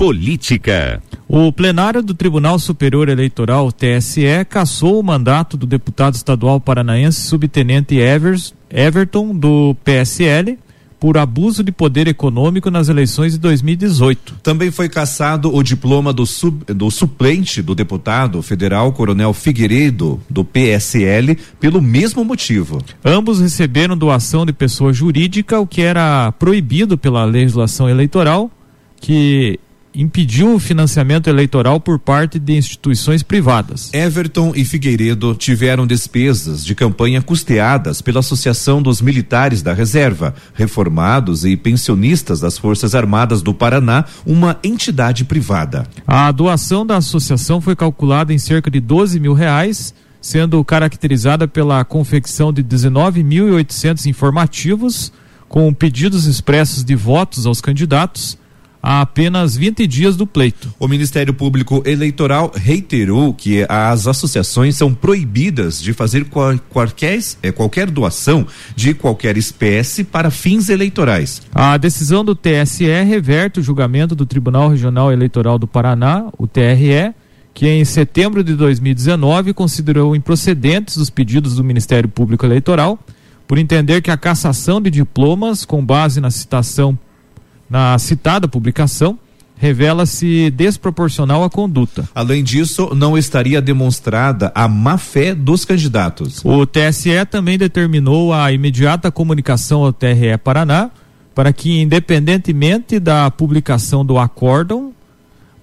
Política. O plenário do Tribunal Superior Eleitoral, TSE, cassou o mandato do deputado estadual paranaense subtenente Evers, Everton, do PSL, por abuso de poder econômico nas eleições de 2018. Também foi cassado o diploma do, sub, do suplente do deputado federal Coronel Figueiredo, do PSL, pelo mesmo motivo. Ambos receberam doação de pessoa jurídica, o que era proibido pela legislação eleitoral, que impediu o financiamento eleitoral por parte de instituições privadas. Everton e Figueiredo tiveram despesas de campanha custeadas pela Associação dos Militares da Reserva, reformados e pensionistas das Forças Armadas do Paraná, uma entidade privada. A doação da associação foi calculada em cerca de 12 mil reais, sendo caracterizada pela confecção de 19.800 informativos com pedidos expressos de votos aos candidatos a apenas 20 dias do pleito. O Ministério Público Eleitoral reiterou que as associações são proibidas de fazer qual, qualquer, é, qualquer doação de qualquer espécie para fins eleitorais. A decisão do TSE reverte o julgamento do Tribunal Regional Eleitoral do Paraná, o TRE, que em setembro de 2019 considerou improcedentes os pedidos do Ministério Público Eleitoral por entender que a cassação de diplomas com base na citação na citada publicação revela-se desproporcional à conduta. Além disso, não estaria demonstrada a má fé dos candidatos. O TSE também determinou a imediata comunicação ao TRE Paraná para que, independentemente da publicação do acórdão,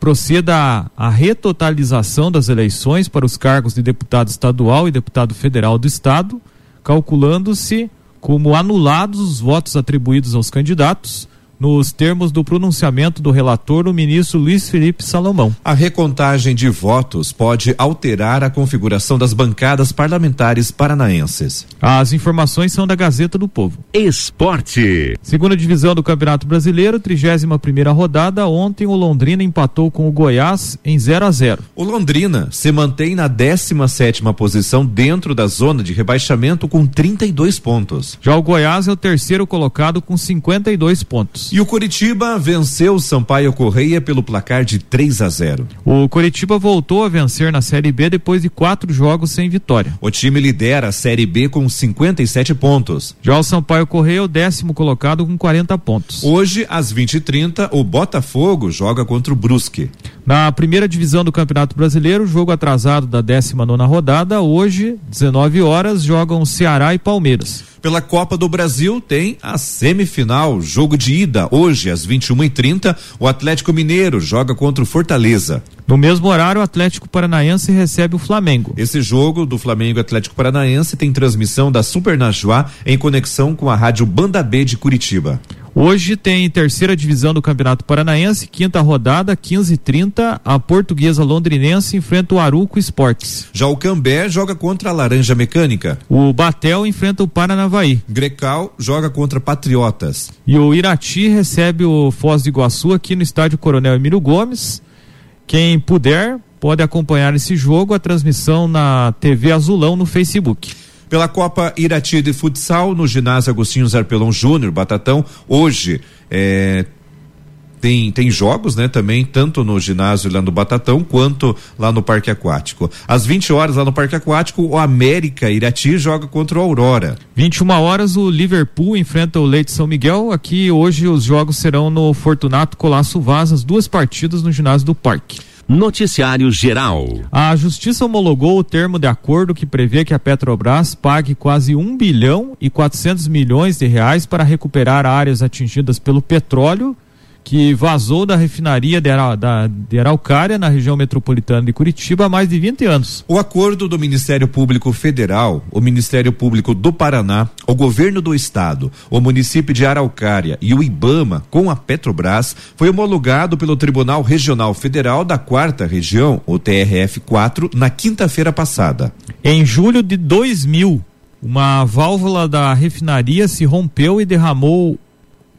proceda a, retotalização das eleições para os cargos de deputado estadual e deputado federal do estado, calculando-se como anulados os votos atribuídos aos candidatos nos termos do pronunciamento do relator, o ministro Luiz Felipe Salomão. A recontagem de votos pode alterar a configuração das bancadas parlamentares paranaenses. As informações são da Gazeta do Povo. Esporte. Segunda divisão do Campeonato Brasileiro, 31 primeira rodada. Ontem o Londrina empatou com o Goiás em 0 a 0. O Londrina se mantém na 17 sétima posição dentro da zona de rebaixamento com 32 pontos. Já o Goiás é o terceiro colocado com 52 pontos. E o Curitiba venceu o Sampaio Correia pelo placar de 3 a 0. O Curitiba voltou a vencer na Série B depois de quatro jogos sem vitória. O time lidera a Série B com 57 pontos. Já o Sampaio Correia é o décimo colocado com 40 pontos. Hoje, às 20h30, o Botafogo joga contra o Brusque. Na primeira divisão do Campeonato Brasileiro, jogo atrasado da 19 rodada, hoje, 19 horas, jogam Ceará e Palmeiras. Pela Copa do Brasil tem a semifinal, jogo de ida. Hoje, às 21h30, o Atlético Mineiro joga contra o Fortaleza. No mesmo horário, o Atlético Paranaense recebe o Flamengo. Esse jogo do Flamengo Atlético Paranaense tem transmissão da Super Najuá em conexão com a rádio Banda B de Curitiba. Hoje tem terceira divisão do Campeonato Paranaense, quinta rodada, 15 e 30 A portuguesa londrinense enfrenta o Aruco Esportes. Já o Cambé joga contra a Laranja Mecânica. O Batel enfrenta o Paranavaí. Grecal joga contra Patriotas. E o Irati recebe o Foz do Iguaçu aqui no estádio Coronel Emílio Gomes. Quem puder pode acompanhar esse jogo, a transmissão na TV Azulão no Facebook pela Copa Irati de Futsal no ginásio Agostinho Zarpelão Júnior, Batatão. Hoje é, tem, tem jogos, né, também, tanto no ginásio lá no Batatão quanto lá no Parque Aquático. Às 20 horas lá no Parque Aquático, o América Irati joga contra o Aurora. 21 horas o Liverpool enfrenta o Leite São Miguel. Aqui hoje os jogos serão no Fortunato Colasso Vaz, as duas partidas no ginásio do Parque. Noticiário Geral. A Justiça homologou o termo de acordo que prevê que a Petrobras pague quase 1 bilhão e 400 milhões de reais para recuperar áreas atingidas pelo petróleo que vazou da refinaria de, Aral, da, de Araucária, na região metropolitana de Curitiba, há mais de 20 anos. O acordo do Ministério Público Federal, o Ministério Público do Paraná, o governo do estado, o município de Araucária e o IBAMA com a Petrobras foi homologado pelo Tribunal Regional Federal da Quarta Região, o TRF4, na quinta-feira passada. Em julho de 2000, uma válvula da refinaria se rompeu e derramou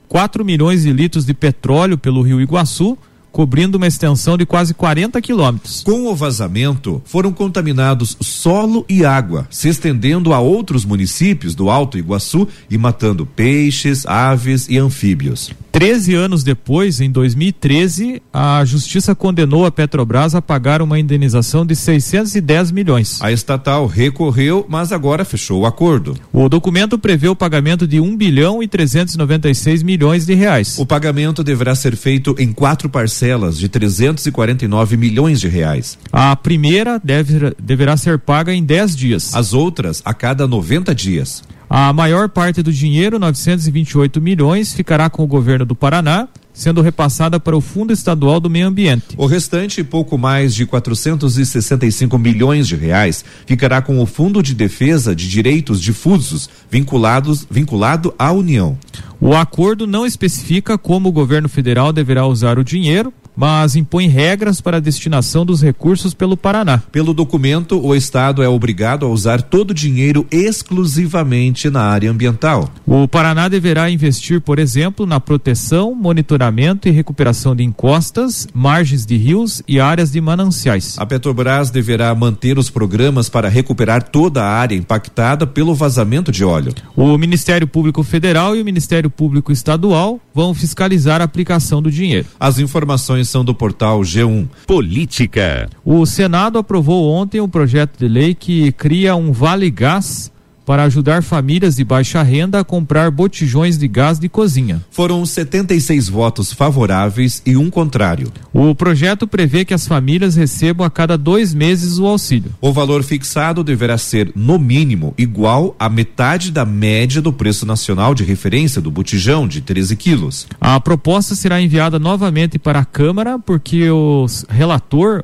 4 milhões de litros de petróleo pelo rio Iguaçu, cobrindo uma extensão de quase 40 quilômetros. Com o vazamento, foram contaminados solo e água, se estendendo a outros municípios do Alto Iguaçu e matando peixes, aves e anfíbios. 13 anos depois, em 2013, a justiça condenou a Petrobras a pagar uma indenização de 610 milhões. A estatal recorreu, mas agora fechou o acordo. O documento prevê o pagamento de 1 bilhão e 396 milhões de reais. O pagamento deverá ser feito em quatro parcelas de 349 milhões de reais. A primeira deve, deverá ser paga em 10 dias. As outras a cada 90 dias. A maior parte do dinheiro, 928 milhões, ficará com o governo do Paraná, sendo repassada para o Fundo Estadual do Meio Ambiente. O restante, pouco mais de 465 milhões de reais, ficará com o Fundo de Defesa de Direitos Difusos, vinculados vinculado à União. O acordo não especifica como o governo federal deverá usar o dinheiro, mas impõe regras para a destinação dos recursos pelo Paraná. Pelo documento, o Estado é obrigado a usar todo o dinheiro exclusivamente na área ambiental. O Paraná deverá investir, por exemplo, na proteção, monitoramento e recuperação de encostas, margens de rios e áreas de mananciais. A Petrobras deverá manter os programas para recuperar toda a área impactada pelo vazamento de óleo. O Ministério Público Federal e o Ministério Público Estadual vão fiscalizar a aplicação do dinheiro. As informações do portal G1. Política. O Senado aprovou ontem um projeto de lei que cria um Vale Gás para ajudar famílias de baixa renda a comprar botijões de gás de cozinha. Foram 76 votos favoráveis e um contrário. O projeto prevê que as famílias recebam a cada dois meses o auxílio. O valor fixado deverá ser, no mínimo, igual à metade da média do preço nacional de referência do botijão, de 13 quilos. A proposta será enviada novamente para a Câmara, porque o relator,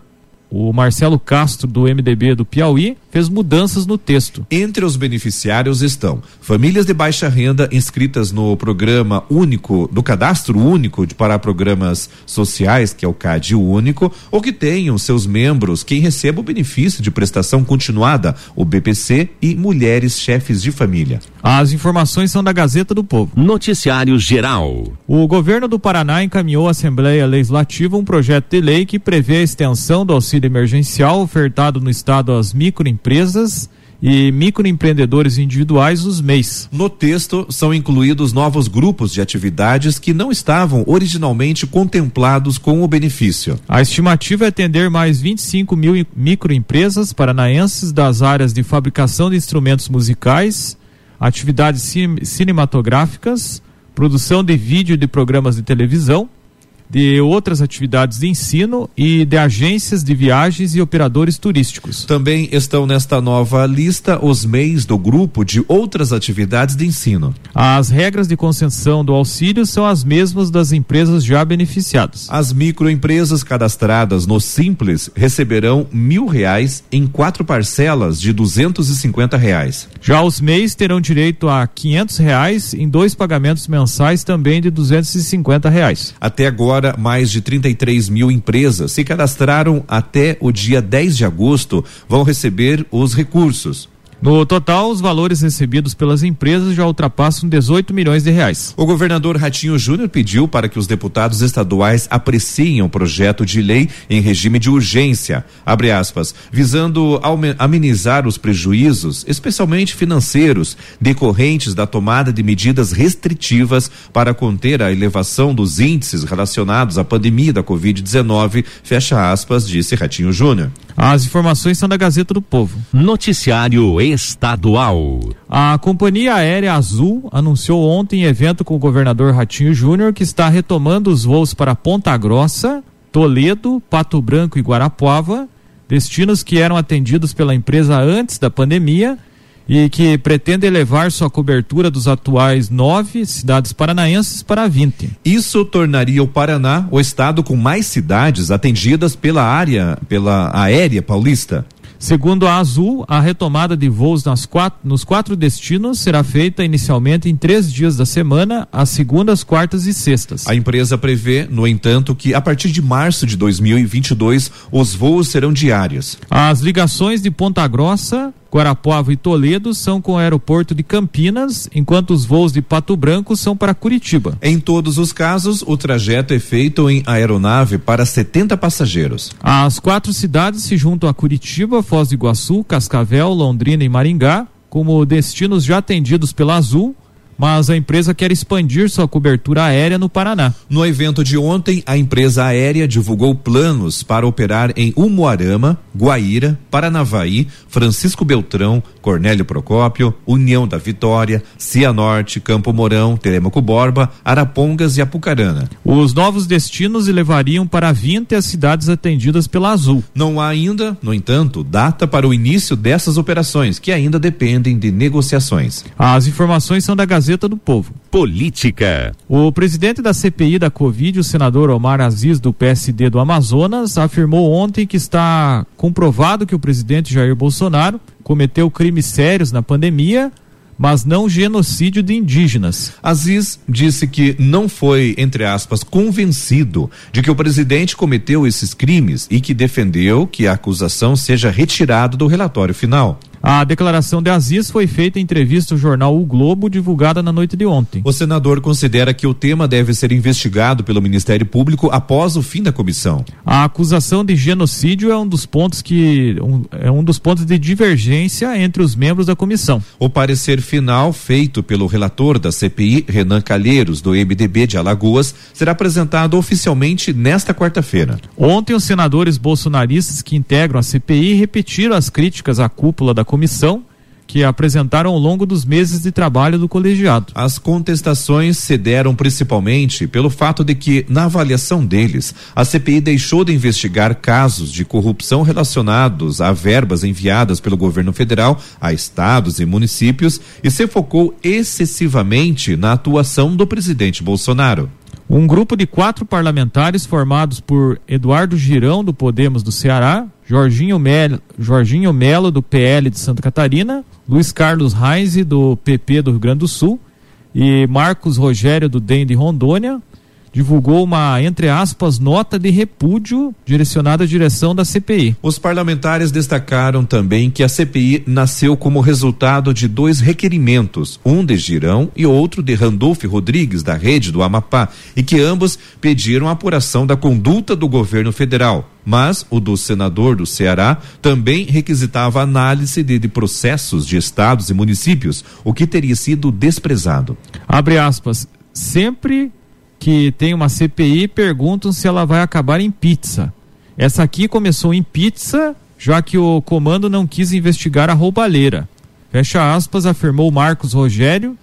o Marcelo Castro, do MDB do Piauí, fez mudanças no texto. Entre os beneficiários estão famílias de baixa renda inscritas no programa único, do cadastro único de, para programas sociais, que é o CAD único, ou que tenham seus membros quem receba o benefício de prestação continuada, o BPC, e mulheres chefes de família. As informações são da Gazeta do Povo. Noticiário Geral. O governo do Paraná encaminhou à Assembleia Legislativa um projeto de lei que prevê a extensão do auxílio emergencial ofertado no estado às microempresas empresas e microempreendedores individuais, os MEIs. No texto são incluídos novos grupos de atividades que não estavam originalmente contemplados com o benefício. A estimativa é atender mais 25 mil microempresas paranaenses das áreas de fabricação de instrumentos musicais, atividades cinematográficas, produção de vídeo de programas de televisão, de outras atividades de ensino e de agências de viagens e operadores turísticos. Também estão nesta nova lista os MEIs do grupo de outras atividades de ensino. As regras de concessão do auxílio são as mesmas das empresas já beneficiadas. As microempresas cadastradas no Simples receberão mil reais em quatro parcelas de duzentos e cinquenta reais. Já os MEIs terão direito a quinhentos reais em dois pagamentos mensais também de duzentos e cinquenta reais. Até agora agora, mais de 33 mil empresas se cadastraram até o dia 10 de agosto, vão receber os recursos. No total, os valores recebidos pelas empresas já ultrapassam 18 milhões de reais. O governador Ratinho Júnior pediu para que os deputados estaduais apreciem o projeto de lei em regime de urgência, abre aspas, visando amenizar os prejuízos, especialmente financeiros, decorrentes da tomada de medidas restritivas para conter a elevação dos índices relacionados à pandemia da Covid-19, fecha aspas, disse Ratinho Júnior. As informações são da Gazeta do Povo. Noticiário estadual. A Companhia Aérea Azul anunciou ontem em evento com o governador Ratinho Júnior que está retomando os voos para Ponta Grossa, Toledo, Pato Branco e Guarapuava, destinos que eram atendidos pela empresa antes da pandemia e que pretende elevar sua cobertura dos atuais nove cidades paranaenses para 20. Isso tornaria o Paraná o estado com mais cidades atendidas pela área, pela aérea paulista. Segundo a Azul, a retomada de voos quatro, nos quatro destinos será feita inicialmente em três dias da semana, às segundas, quartas e sextas. A empresa prevê, no entanto, que a partir de março de 2022 os voos serão diários. As ligações de Ponta Grossa, Guarapuava e Toledo são com o aeroporto de Campinas, enquanto os voos de Pato Branco são para Curitiba. Em todos os casos, o trajeto é feito em aeronave para 70 passageiros. As quatro cidades se juntam a Curitiba, Foz do Iguaçu, Cascavel, Londrina e Maringá, como destinos já atendidos pela Azul, mas a empresa quer expandir sua cobertura aérea no Paraná. No evento de ontem, a empresa aérea divulgou planos para operar em Umuarama, Guaíra, Paranavaí, Francisco Beltrão, Cornélio Procópio, União da Vitória, Cianorte, Campo Mourão, Telemaco Borba, Arapongas e Apucarana. Os novos destinos levariam para 20 as cidades atendidas pela Azul. Não há ainda, no entanto, data para o início dessas operações, que ainda dependem de negociações. As informações são da Gazeta do Povo. Política. O presidente da CPI da Covid, o senador Omar Aziz, do PSD do Amazonas, afirmou ontem que está comprovado que o presidente Jair Bolsonaro cometeu crimes sérios na pandemia mas não genocídio de indígenas. Aziz disse que não foi, entre aspas, convencido de que o presidente cometeu esses crimes e que defendeu que a acusação seja retirada do relatório final. A declaração de Aziz foi feita em entrevista ao jornal O Globo, divulgada na noite de ontem. O senador considera que o tema deve ser investigado pelo Ministério Público após o fim da comissão. A acusação de genocídio é um dos pontos que um, é um dos pontos de divergência entre os membros da comissão. O parecer final feito pelo relator da CPI, Renan Calheiros, do MDB de Alagoas, será apresentado oficialmente nesta quarta-feira. Ontem os senadores bolsonaristas que integram a CPI repetiram as críticas à cúpula da comissão que apresentaram ao longo dos meses de trabalho do colegiado. As contestações se deram principalmente pelo fato de que, na avaliação deles, a CPI deixou de investigar casos de corrupção relacionados a verbas enviadas pelo governo federal a estados e municípios e se focou excessivamente na atuação do presidente Bolsonaro. Um grupo de quatro parlamentares formados por Eduardo Girão, do Podemos do Ceará, Jorginho Melo, Jorginho Melo do PL de Santa Catarina, Luiz Carlos Reis, do PP do Rio Grande do Sul, e Marcos Rogério, do DEM de Rondônia, divulgou uma, entre aspas, nota de repúdio direcionada à direção da CPI. Os parlamentares destacaram também que a CPI nasceu como resultado de dois requerimentos, um de Girão e outro de Randolfo Rodrigues, da rede do Amapá, e que ambos pediram a apuração da conduta do governo federal. Mas o do senador do Ceará também requisitava análise de, de processos de estados e municípios, o que teria sido desprezado. Abre aspas. Sempre que tem uma CPI perguntam se ela vai acabar em pizza. Essa aqui começou em pizza, já que o comando não quis investigar a roubalheira. Fecha aspas, afirmou Marcos Rogério,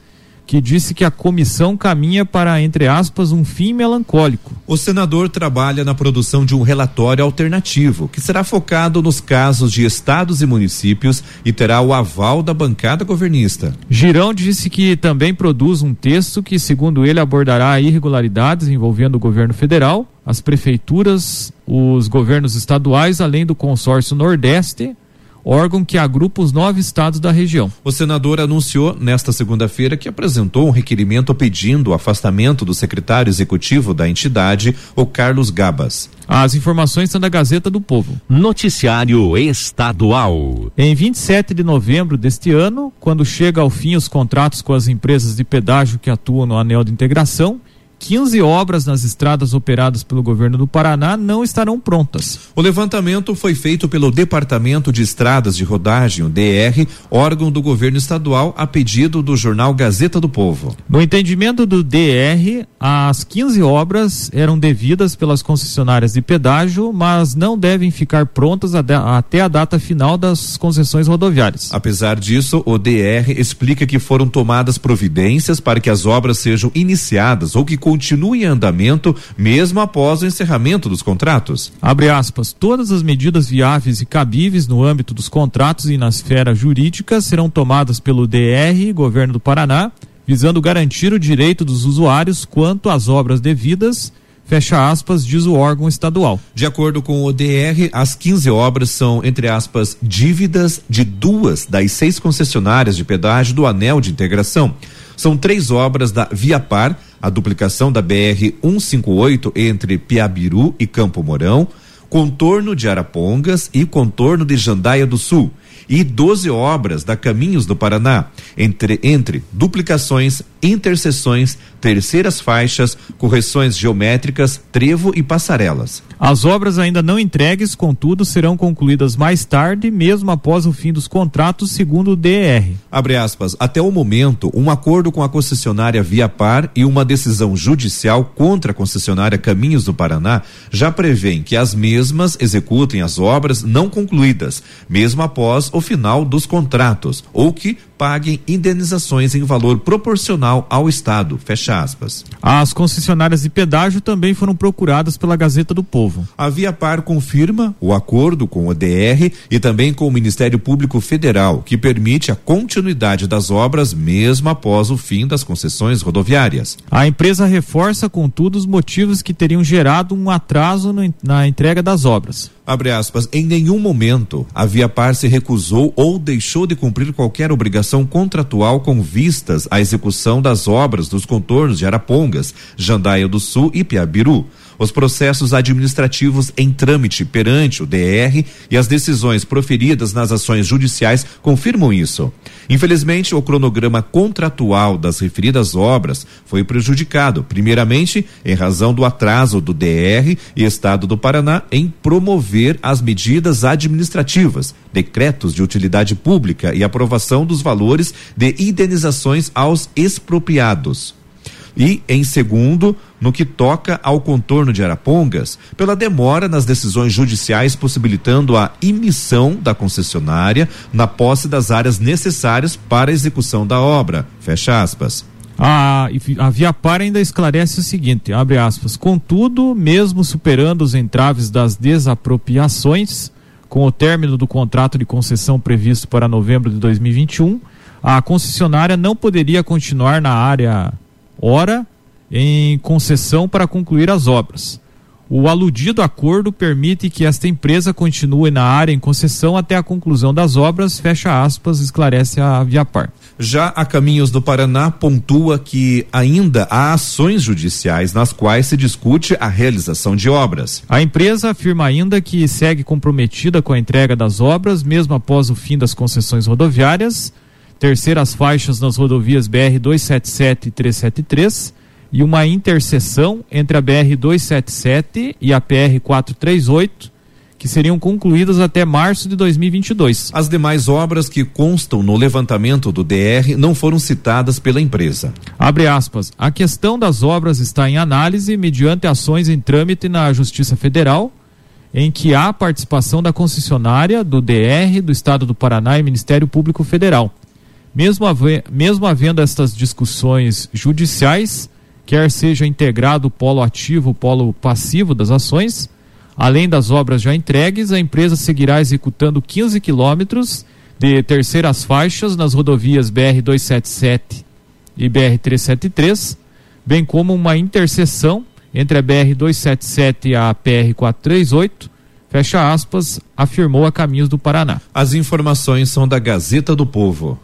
que disse que a comissão caminha para, entre aspas, um fim melancólico. O senador trabalha na produção de um relatório alternativo, que será focado nos casos de estados e municípios e terá o aval da bancada governista. Girão disse que também produz um texto que, segundo ele, abordará irregularidades envolvendo o governo federal, as prefeituras, os governos estaduais, além do consórcio Nordeste órgão que agrupa os nove estados da região. O senador anunciou nesta segunda-feira que apresentou um requerimento pedindo o afastamento do secretário executivo da entidade, o Carlos Gabas. As informações são da Gazeta do Povo. Noticiário Estadual. Em 27 de novembro deste ano, quando chega ao fim os contratos com as empresas de pedágio que atuam no anel de integração, 15 obras nas estradas operadas pelo governo do Paraná não estarão prontas. O levantamento foi feito pelo Departamento de Estradas de Rodagem, o DR, órgão do governo estadual, a pedido do jornal Gazeta do Povo. No entendimento do DR, as 15 obras eram devidas pelas concessionárias de pedágio, mas não devem ficar prontas até a data final das concessões rodoviárias. Apesar disso, o DR explica que foram tomadas providências para que as obras sejam iniciadas ou que continue em andamento mesmo após o encerramento dos contratos. Abre aspas, todas as medidas viáveis e cabíveis no âmbito dos contratos e na esfera jurídica serão tomadas pelo DR, governo do Paraná, visando garantir o direito dos usuários quanto às obras devidas fecha aspas, diz o órgão estadual. De acordo com o DR, as 15 obras são, entre aspas, dívidas de duas das seis concessionárias de pedágio do anel de integração. São três obras da Via Par, a duplicação da BR 158 entre Piabiru e Campo Mourão, contorno de Arapongas e contorno de Jandaia do Sul e 12 obras da Caminhos do Paraná, entre, entre duplicações, interseções, terceiras faixas, correções geométricas, trevo e passarelas. As obras ainda não entregues, contudo, serão concluídas mais tarde, mesmo após o fim dos contratos, segundo o DR. Abre aspas. Até o momento, um acordo com a concessionária Via Par e uma decisão judicial contra a concessionária Caminhos do Paraná já prevêem que as mesmas executem as obras não concluídas, mesmo após o final dos contratos, ou que paguem indenizações em valor proporcional ao Estado. Fecha aspas. As concessionárias de pedágio também foram procuradas pela Gazeta do Povo. A Via Par confirma o acordo com o DR e também com o Ministério Público Federal, que permite a continuidade das obras mesmo após o fim das concessões rodoviárias. A empresa reforça, contudo, os motivos que teriam gerado um atraso no, na entrega das obras. Abre aspas, em nenhum momento a Via Par se recusou ou deixou de cumprir qualquer obrigação contratual com vistas à execução das obras dos contornos de Arapongas, Jandaia do Sul e Piabiru os processos administrativos em trâmite perante o DR e as decisões proferidas nas ações judiciais confirmam isso. Infelizmente, o cronograma contratual das referidas obras foi prejudicado, primeiramente em razão do atraso do DR e Estado do Paraná em promover as medidas administrativas, decretos de utilidade pública e aprovação dos valores de indenizações aos expropriados e, em segundo, no que toca ao contorno de Arapongas, pela demora nas decisões judiciais possibilitando a emissão da concessionária na posse das áreas necessárias para a execução da obra. Fecha aspas. A, a Via Par ainda esclarece o seguinte, abre aspas, contudo, mesmo superando os entraves das desapropriações, com o término do contrato de concessão previsto para novembro de 2021, a concessionária não poderia continuar na área hora em concessão para concluir as obras. O aludido acordo permite que esta empresa continue na área em concessão até a conclusão das obras, fecha aspas, esclarece a Viapar. Já a Caminhos do Paraná pontua que ainda há ações judiciais nas quais se discute a realização de obras. A empresa afirma ainda que segue comprometida com a entrega das obras, mesmo após o fim das concessões rodoviárias, terceiras faixas nas rodovias BR 277 e 373 e uma interseção entre a BR 277 e a PR 438 que seriam concluídas até março de 2022. As demais obras que constam no levantamento do DR não foram citadas pela empresa. Abre aspas. A questão das obras está em análise mediante ações em trâmite na Justiça Federal, em que há participação da concessionária, do DR, do Estado do Paraná e Ministério Público Federal. Mesmo, haver, mesmo havendo estas discussões judiciais, quer seja integrado o polo ativo, o polo passivo das ações, além das obras já entregues, a empresa seguirá executando 15 quilômetros de terceiras faixas nas rodovias BR-277 e BR-373, bem como uma interseção entre a BR-277 e a PR-438, fecha aspas, afirmou a Caminhos do Paraná. As informações são da Gazeta do Povo.